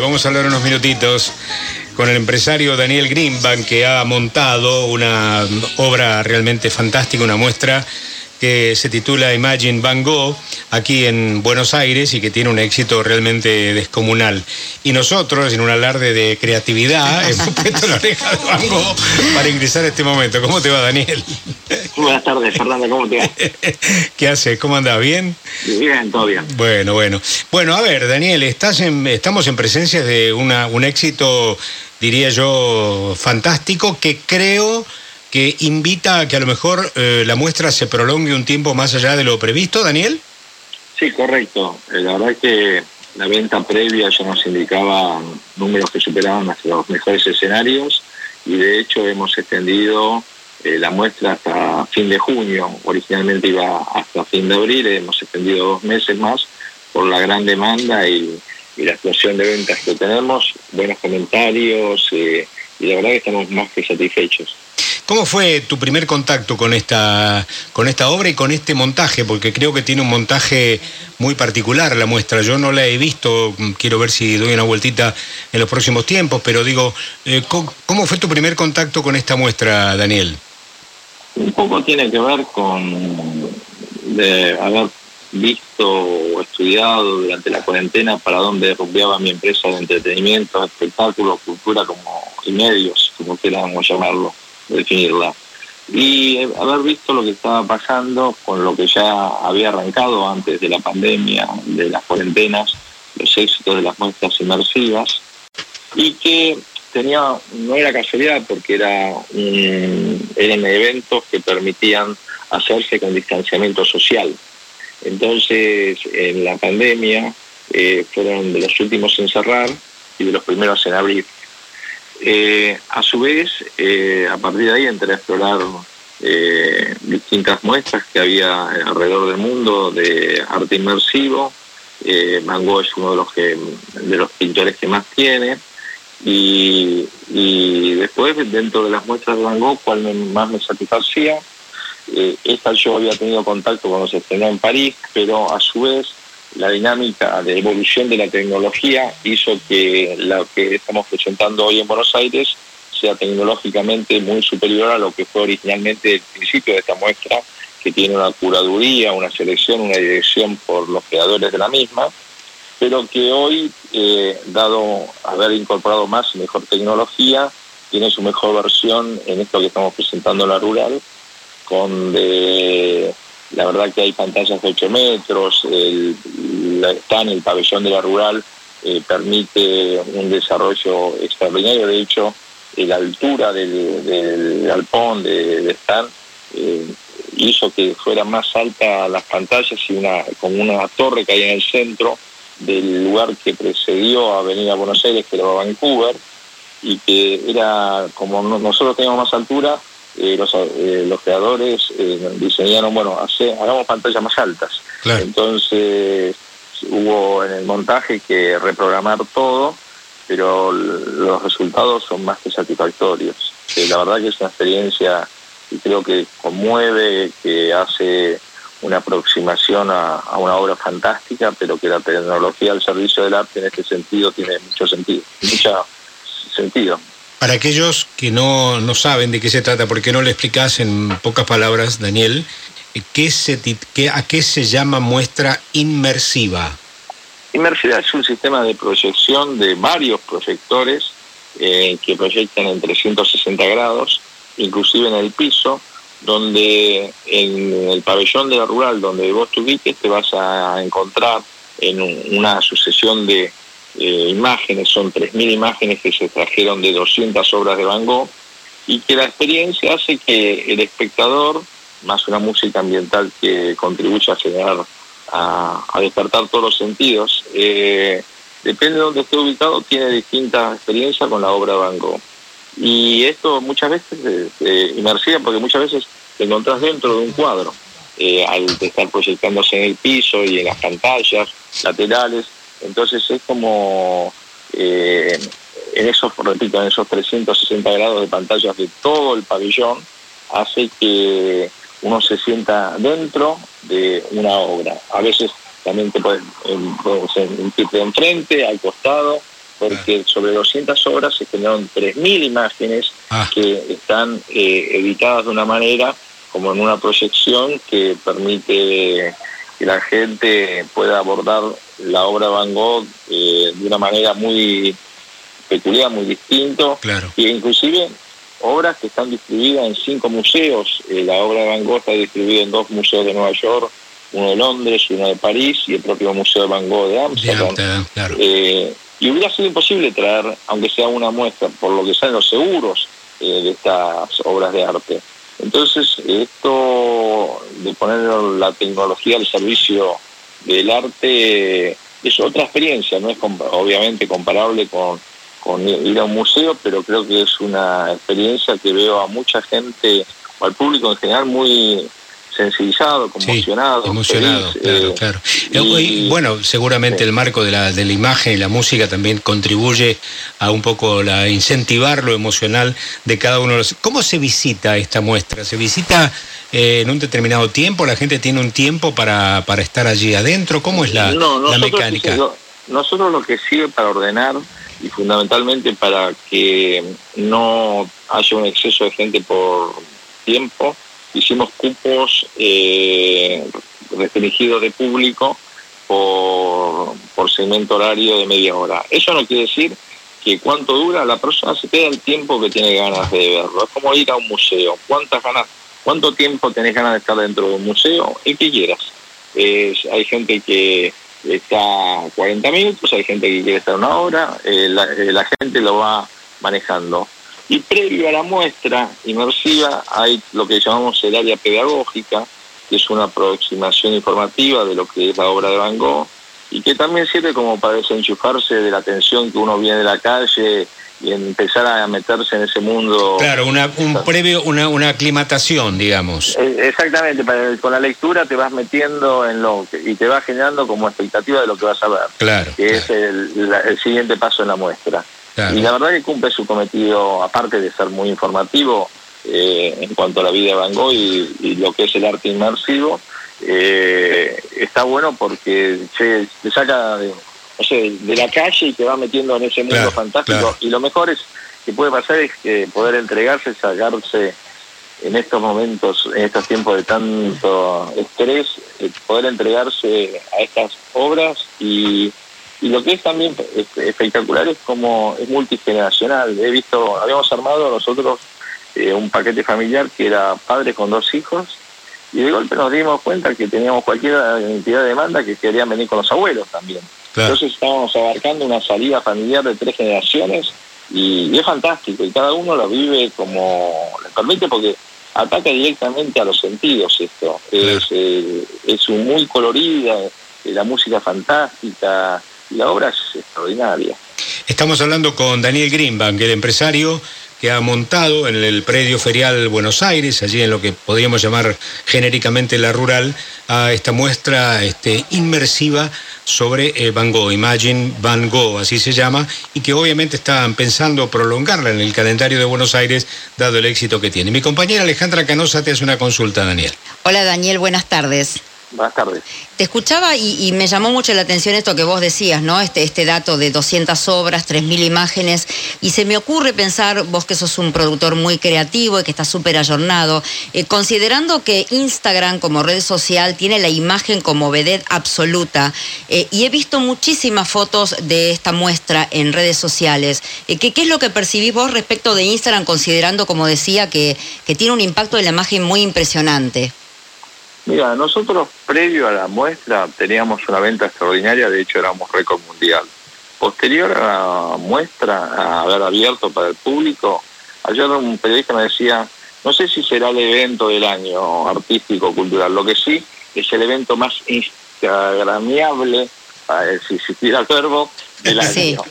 Vamos a hablar unos minutitos con el empresario Daniel Greenbank que ha montado una obra realmente fantástica, una muestra que se titula Imagine Van Gogh aquí en Buenos Aires y que tiene un éxito realmente descomunal. Y nosotros, en un alarde de creatividad, hemos puesto la oreja de Van Gogh para ingresar a este momento. ¿Cómo te va, Daniel? Buenas tardes, Fernando, ¿cómo te va? ¿Qué haces? ¿Cómo andas? ¿Bien? Bien, todo bien. Bueno, bueno. Bueno, a ver, Daniel, estás en, estamos en presencia de una, un éxito, diría yo, fantástico que creo que invita a que a lo mejor eh, la muestra se prolongue un tiempo más allá de lo previsto, Daniel. Sí, correcto. Eh, la verdad que la venta previa ya nos indicaba números que superaban los mejores escenarios y de hecho hemos extendido eh, la muestra hasta fin de junio. Originalmente iba hasta fin de abril, hemos extendido dos meses más por la gran demanda y, y la explosión de ventas que tenemos, buenos comentarios y la verdad que estamos más que satisfechos. ¿Cómo fue tu primer contacto con esta, con esta obra y con este montaje? Porque creo que tiene un montaje muy particular la muestra. Yo no la he visto, quiero ver si doy una vueltita en los próximos tiempos, pero digo, eh, ¿cómo fue tu primer contacto con esta muestra, Daniel? Un poco tiene que ver con de haber visto o estudiado durante la cuarentena para dónde rumbeaba mi empresa de entretenimiento, espectáculo, cultura como y medios, como queramos llamarlo definirla. Y haber visto lo que estaba pasando con lo que ya había arrancado antes de la pandemia, de las cuarentenas, los éxitos de las muestras inmersivas, y que tenía, no era casualidad porque era eran eventos que permitían hacerse con distanciamiento social. Entonces, en la pandemia eh, fueron de los últimos en cerrar y de los primeros en abrir. Eh, a su vez, eh, a partir de ahí entré a explorar eh, distintas muestras que había alrededor del mundo de arte inmersivo. Van es uno de los, de los pintores que más tiene. Y, después, dentro de las muestras de Van Gogh, cuál más me satisfacía. esta yo había tenido contacto cuando se estrenó en París, pero a su vez la dinámica de evolución de la tecnología hizo que lo que estamos presentando hoy en Buenos Aires sea tecnológicamente muy superior a lo que fue originalmente el principio de esta muestra, que tiene una curaduría, una selección, una dirección por los creadores de la misma, pero que hoy, eh, dado haber incorporado más y mejor tecnología, tiene su mejor versión en esto que estamos presentando en la rural, con de la verdad que hay pantallas de 8 metros, el, en el pabellón de la rural, eh, permite un desarrollo extraordinario. De hecho, la altura del, del galpón de, de eh, hizo que fuera más alta las pantallas y una como una torre que hay en el centro del lugar que precedió a venir a Buenos Aires, que era Vancouver, y que era como nosotros teníamos más altura, eh, los, eh, los, creadores eh, diseñaron, bueno, hace, hagamos pantallas más altas. Entonces hubo en el montaje que reprogramar todo, pero los resultados son más que satisfactorios. la verdad que es una experiencia y creo que conmueve, que hace una aproximación a, a, una obra fantástica, pero que la tecnología al servicio del arte en este sentido tiene mucho sentido, mucho sentido. Para aquellos que no, no saben de qué se trata, ¿por qué no le explicas en pocas palabras, Daniel, ¿qué se, qué, a qué se llama muestra inmersiva? Inmersiva es un sistema de proyección de varios proyectores eh, que proyectan en 360 grados, inclusive en el piso, donde en el pabellón de la rural, donde vos te ubiques, te vas a encontrar en una sucesión de eh, imágenes, son 3.000 imágenes que se trajeron de 200 obras de Van Gogh, y que la experiencia hace que el espectador, más una música ambiental que contribuye a generar, a, despertar todos los sentidos, eh, depende de donde esté ubicado, tiene distintas experiencias con la obra de Van Gogh. Y esto muchas veces es eh, porque muchas veces te encontrás dentro de un cuadro, al estar proyectándose en el piso y en las pantallas laterales, entonces es como, eh, en esos, repito, en esos 360 grados de pantallas de todo el pabellón, hace que uno se sienta dentro de una obra. A veces también te puedes, sentirte enfrente, al costado, porque sobre 200 obras se generaron 3.000 imágenes ah. que están eh, editadas de una manera como en una proyección que permite que la gente pueda abordar la obra Van Gogh eh, de una manera muy peculiar, muy distinto, claro. y inclusive obras que están distribuidas en cinco museos. Eh, la obra de Van Gogh está distribuida en dos museos de Nueva York, uno de Londres uno de París, y el propio Museo de Van Gogh de Amsterdam. Eh, y hubiera sido imposible traer, aunque sea una muestra, por lo que sean los seguros de estas obras de arte. Entonces, esto de poner la tecnología al servicio del arte es otra experiencia, no es obviamente comparable con, ir a un museo, pero creo que es una experiencia que veo a mucha gente, o al público en general, muy sensibilizado, conmocionado. emocionado, claro, claro. Y, bueno, seguramente el marco de la, de la imagen y la música también contribuye a un poco la incentivar lo emocional de cada uno de los... ¿Cómo se visita esta muestra? ¿Se visita eh, en un determinado tiempo? ¿La gente tiene un tiempo para, para estar allí adentro? ¿Cómo es la, la mecánica? nosotros lo que sirve para ordenar y fundamentalmente para que no haya un exceso de gente por tiempo, hicimos cupos eh, restringidos de público por, segmento horario de media hora. Eso no quiere decir que cuánto dura, la persona se queda el tiempo que tiene ganas de verlo. Es como ir a un museo. ¿Cuántas ganas, cuánto tiempo tenés ganas de estar dentro de un museo? El que quieras. hay gente que está 40 minutos, hay gente que quiere estar una hora, eh, eh, la gente lo va manejando. Y previo a la muestra inmersiva hay lo que llamamos el área pedagógica, que es una aproximación informativa de lo que es la obra de Van Gogh y que también sirve como para desenchufarse de la tensión que uno viene de la calle y empezar a meterse en ese mundo. Claro, una, un previo, una, una aclimatación, digamos. Eh, exactamente, con la lectura te vas metiendo en lo y te vas generando como expectativa de lo que vas a ver. Claro. Que es el, el siguiente paso en la muestra. Y la verdad que cumple su cometido, aparte de ser muy informativo eh, en cuanto a la vida de Van Gogh y, lo que es el arte inmersivo, eh, está bueno porque se te saca de, de la calle y te va metiendo en ese mundo fantástico. Y lo mejor es que puede pasar es que poder entregarse, sacarse en estos momentos, en estos tiempos de tanto estrés, eh, poder entregarse a estas obras y y lo que es también espectacular es como es multigeneracional. He visto, habíamos armado nosotros eh, un paquete familiar que era padre con dos hijos y de golpe nos dimos cuenta que teníamos cualquier entidad de demanda que querían venir con los abuelos también. Entonces estábamos abarcando una salida familiar de tres generaciones y, es fantástico y cada uno lo vive como le permite porque ataca directamente a los sentidos esto. Es, eh, es muy colorida, eh, la música fantástica, la obra es extraordinaria. Estamos hablando con Daniel Greenbank, el empresario que ha montado en el predio ferial Buenos Aires, allí en lo que podríamos llamar genéricamente la rural, a esta muestra este, inmersiva sobre eh, Van Gogh, Imagine Van Gogh, así se llama, y que obviamente están pensando prolongarla en el calendario de Buenos Aires, dado el éxito que tiene. Mi compañera Alejandra Canosa te hace una consulta, Daniel. Hola Daniel, buenas tardes. Buenas tardes. Te escuchaba y, me llamó mucho la atención esto que vos decías, ¿no? Este, este dato de 200 obras, 3.000 imágenes, y se me ocurre pensar, vos que sos un productor muy creativo y que estás súper ayornado, eh, considerando que Instagram como red social tiene la imagen como vedette absoluta, eh, y he visto muchísimas fotos de esta muestra en redes sociales, eh, ¿qué, ¿qué, es lo que percibís vos respecto de Instagram, considerando, como decía, que tiene un impacto de la imagen muy impresionante? Mira, nosotros previo a la muestra teníamos una venta extraordinaria, de hecho éramos récord mundial. Posterior a la muestra, a haber abierto para el público, ayer un periodista me decía, no sé si será el evento del año artístico, cultural, lo que sí es el evento más instagramiable, si existiera el verbo, del año.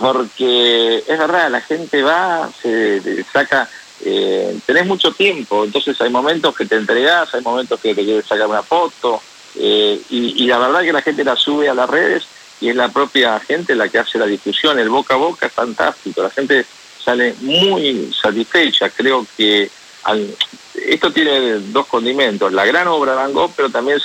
Porque es verdad, la gente va, se saca eh, tenés mucho tiempo, entonces hay momentos que te entregás, hay momentos que te quieres sacar una foto, eh, y, la verdad que la gente la sube a las redes y es la propia gente la que hace la discusión, el boca a boca es fantástico, la gente sale muy satisfecha, creo que esto tiene dos condimentos, la gran obra de Van Gogh, pero también es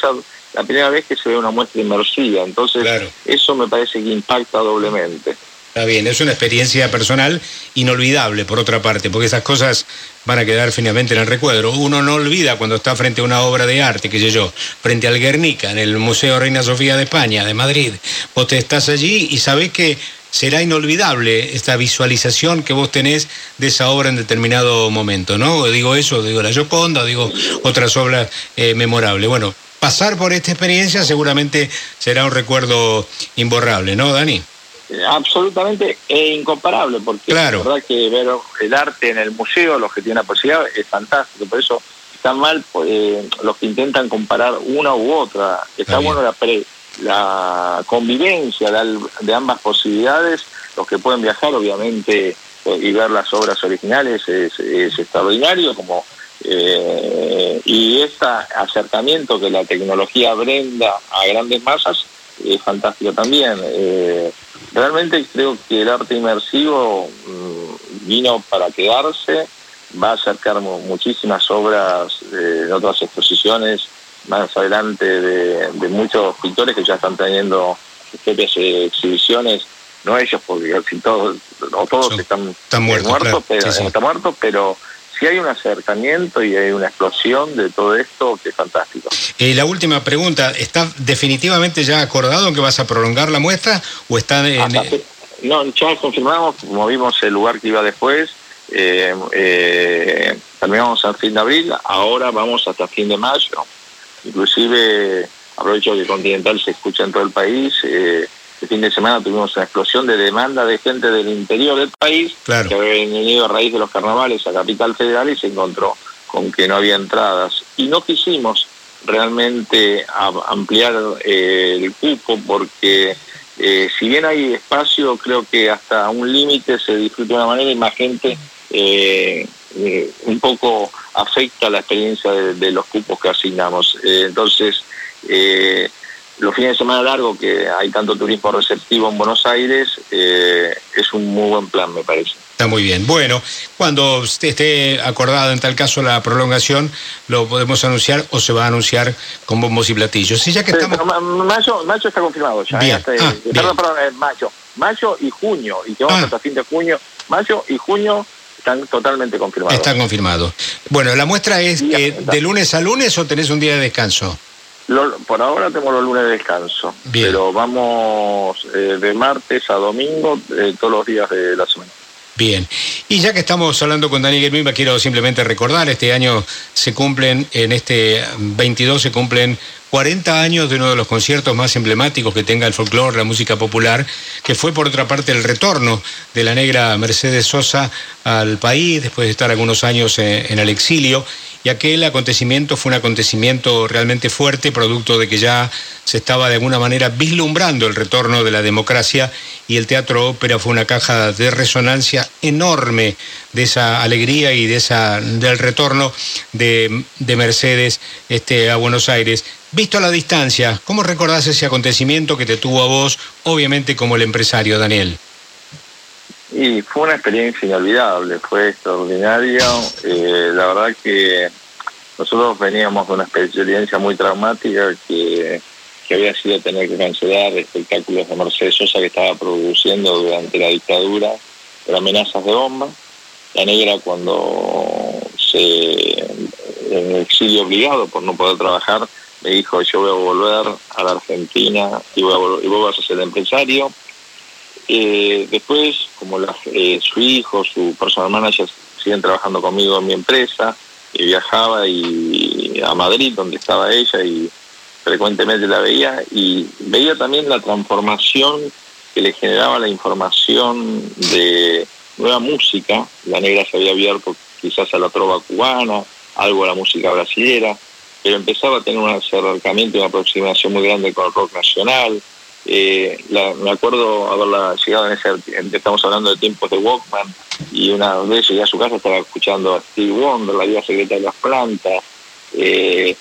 la primera vez que se ve una muestra inmersiva, entonces eso me parece que impacta doblemente. Está bien, es una experiencia personal inolvidable, por otra parte, porque esas cosas van a quedar finalmente en el recuerdo. Uno no olvida cuando está frente a una obra de arte, qué sé yo, frente al Guernica, en el Museo Reina Sofía de España, de Madrid. Vos te estás allí y sabés que será inolvidable esta visualización que vos tenés de esa obra en determinado momento, ¿no? Digo eso, digo la Yoconda, digo otras obras eh, memorables. Bueno, pasar por esta experiencia seguramente será un recuerdo imborrable, ¿no, Dani? Absolutamente e incomparable, porque la verdad que ver el arte en el museo, los que tienen la posibilidad, es fantástico. Por eso está mal eh, los que intentan comparar una u otra. Está, bueno la, la convivencia de, ambas posibilidades. Los que pueden viajar, obviamente, y ver las obras originales es, extraordinario, como eh, y este acercamiento que la tecnología brenda a grandes masas es fantástico también. Eh, realmente creo que el arte inmersivo mm, vino para quedarse, va a acercar muchísimas obras de en otras exposiciones más adelante de, muchos pintores que ya están teniendo propias exhibiciones, no ellos porque casi todos, o todos están, muertos, pero, están muertos, pero si hay un acercamiento y hay una explosión de todo esto que es fantástico. Eh, la última pregunta, ¿está definitivamente ya acordado que vas a prolongar la muestra o está en... no, ya confirmamos, movimos el lugar que iba después, eh, eh, terminamos a fin de abril, ahora vamos hasta fin de mayo, inclusive aprovecho que Continental se escucha en todo el país, eh, el fin de semana tuvimos una explosión de demanda de gente del interior del país que había venido a raíz de los carnavales a Capital Federal y se encontró con que no había entradas. Y no quisimos realmente ampliar eh, el cupo porque eh, si bien hay espacio, creo que hasta un límite se disfruta de una manera y más gente eh, un poco afecta la experiencia de, de los cupos que asignamos. entonces, los fines de semana largos, que hay tanto turismo receptivo en Buenos Aires, eh, es un muy buen plan, me parece. Está muy bien. Bueno, cuando esté acordado en tal caso la prolongación, lo podemos anunciar o se va a anunciar con bombos y platillos. Sí, ya que estamos... mayo, está confirmado ya. Bien. Ah, perdón, perdón, mayo. Mayo y junio, y que vamos ah. hasta fin de junio. Mayo y junio están totalmente confirmados. Están confirmados. Bueno, ¿la muestra es eh, de lunes a lunes o tenés un día de descanso? Por ahora tengo los lunes de descanso, pero vamos eh, de martes a domingo eh, todos los días de la semana. Bien, y ya que estamos hablando con Daniel me quiero simplemente recordar, este año se cumplen, en este 22 se cumplen 40 años de uno de los conciertos más emblemáticos que tenga el folclore, la música popular, que fue por otra parte el retorno de la negra Mercedes Sosa al país, después de estar algunos años en el exilio, y aquel acontecimiento fue un acontecimiento realmente fuerte, producto de que ya se estaba de alguna manera vislumbrando el retorno de la democracia y el Teatro Ópera fue una caja de resonancia enorme de esa alegría y de esa del retorno de, Mercedes este, a Buenos Aires. Visto a la distancia, ¿cómo recordás ese acontecimiento que te tuvo a vos, obviamente como el empresario, Daniel? Y fue una experiencia inolvidable, fue extraordinario. Eh, la verdad que nosotros veníamos de una experiencia muy traumática que, había sido tener que cancelar espectáculos de Mercedes Sosa que estaba produciendo durante la dictadura por amenazas de bomba. La negra cuando se en el exilio obligado por no poder trabajar, me dijo yo voy a volver a la Argentina y, voy a, y vos a ser empresario eh, después, como eh, su hijo, su personal manager siguen trabajando conmigo en mi empresa, y viajaba y, a Madrid, donde estaba ella, y frecuentemente la veía, y veía también la transformación que le generaba la información de nueva música. La negra se había abierto quizás a la trova cubana, algo a la música brasileña, pero empezaba a tener un acercamiento y una aproximación muy grande con el rock nacional, eh, me acuerdo haberla llegado en ese, estamos hablando de tiempos de Walkman, y una vez llegué a su casa estaba escuchando a Steve Wonder, la vida secreta de las plantas. Eh,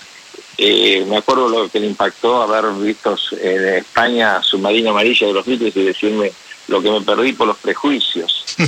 eh, me acuerdo lo que le impactó haber visto en España Submarina Amarilla de los Beatles y decirme lo que me perdí por los prejuicios.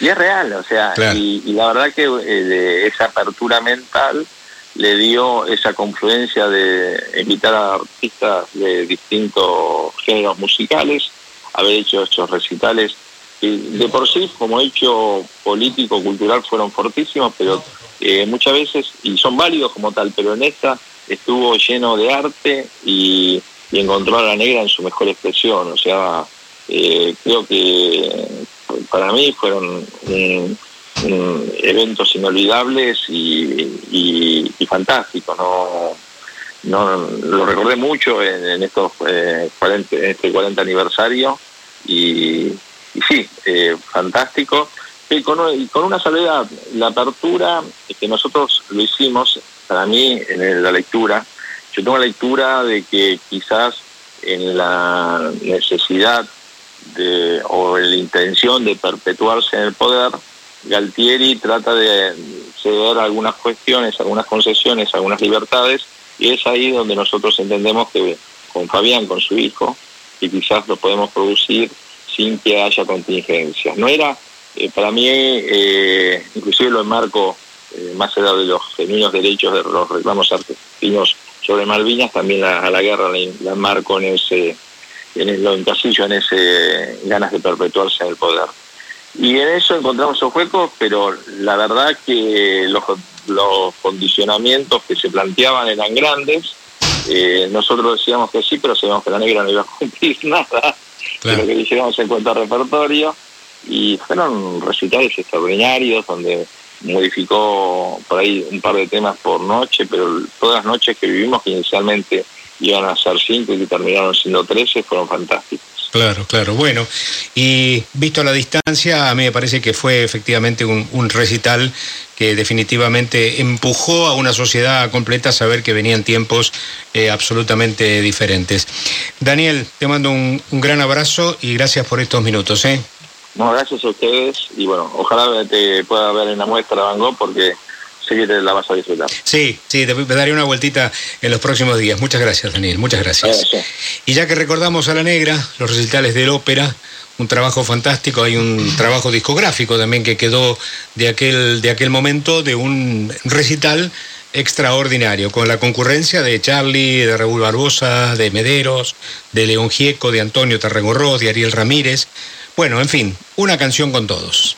y es real, o sea, y, y, la verdad que esa apertura mental le dio esa confluencia de invitar a artistas de distintos géneros musicales haber hecho estos recitales de por sí como hecho político, cultural fueron fortísimos, pero eh, muchas veces, y son válidos como tal, pero en esta estuvo lleno de arte y, encontró a la negra en su mejor expresión. O sea, eh, creo que para mí fueron eventos inolvidables y, fantásticos. No, no, lo recordé mucho en, estos 40, eh, en este 40 aniversario y y sí, eh, fantástico. Y con, una salvedad, la apertura, que nosotros lo hicimos, para mí, en la lectura, yo tengo la lectura de que quizás en la necesidad de, o en la intención de perpetuarse en el poder, Galtieri trata de ceder algunas cuestiones, algunas concesiones, algunas libertades, y es ahí donde nosotros entendemos que con Fabián, con su hijo, y quizás lo podemos producir sin que haya contingencias. No era, eh, para mí, eh, inclusive lo enmarco, eh, más allá de los genuinos derechos de los reclamos argentinos sobre Malvinas, también a la guerra la, enmarco en ese, en el, lo encasillo en ese ganas de perpetuarse en el poder. Y en eso encontramos esos huecos, pero la verdad que los, los condicionamientos que se planteaban eran grandes. nosotros decíamos que sí, pero sabíamos que la negra no iba a cumplir nada de lo que hicimos en cuanto a repertorio y fueron recitales extraordinarios donde modificó por ahí un par de temas por noche, pero todas las noches que vivimos que inicialmente iban a ser cinco y que terminaron siendo trece fueron fantásticos. Claro, claro. Bueno, y visto la distancia, a mí me parece que fue efectivamente un, recital que definitivamente empujó a una sociedad completa a saber que venían tiempos eh, absolutamente diferentes. Daniel, te mando un, gran abrazo y gracias por estos minutos. ¿eh? No, gracias a ustedes y bueno, ojalá te pueda ver en la muestra Van porque sí la vas a disfrutar. Sí, sí, te daré una vueltita en los próximos días. Muchas gracias, Daniel, muchas gracias. Y ya que recordamos a la negra, los recitales del ópera, un trabajo fantástico, hay un trabajo discográfico también que quedó de aquel, de aquel momento, de un recital extraordinario, con la concurrencia de Charlie, de Raúl Barbosa, de Mederos, de León Gieco, de Antonio Tarragorro, de Ariel Ramírez. Bueno, en fin, una canción con todos.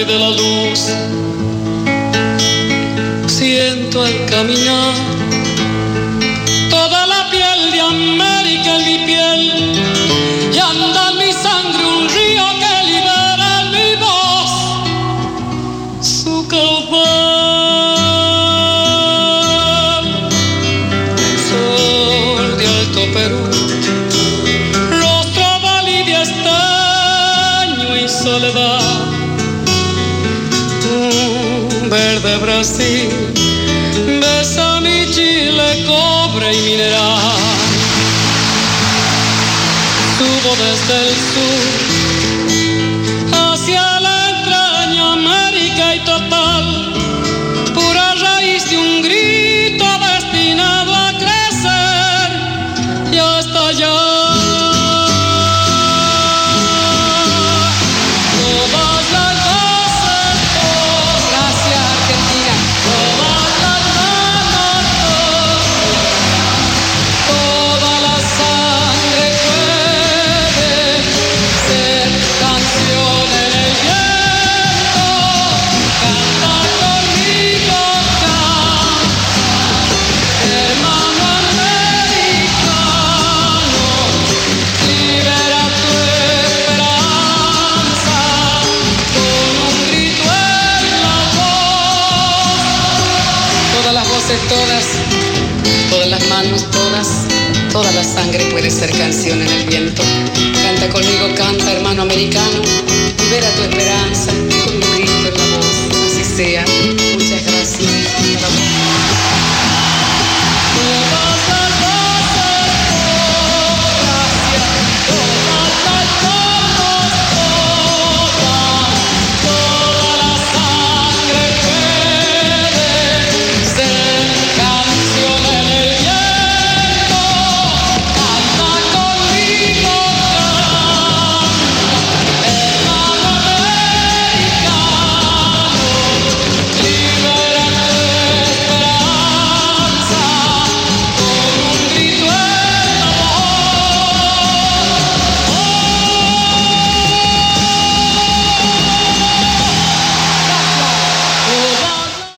Y de la luz. Siento al caminar desde el sur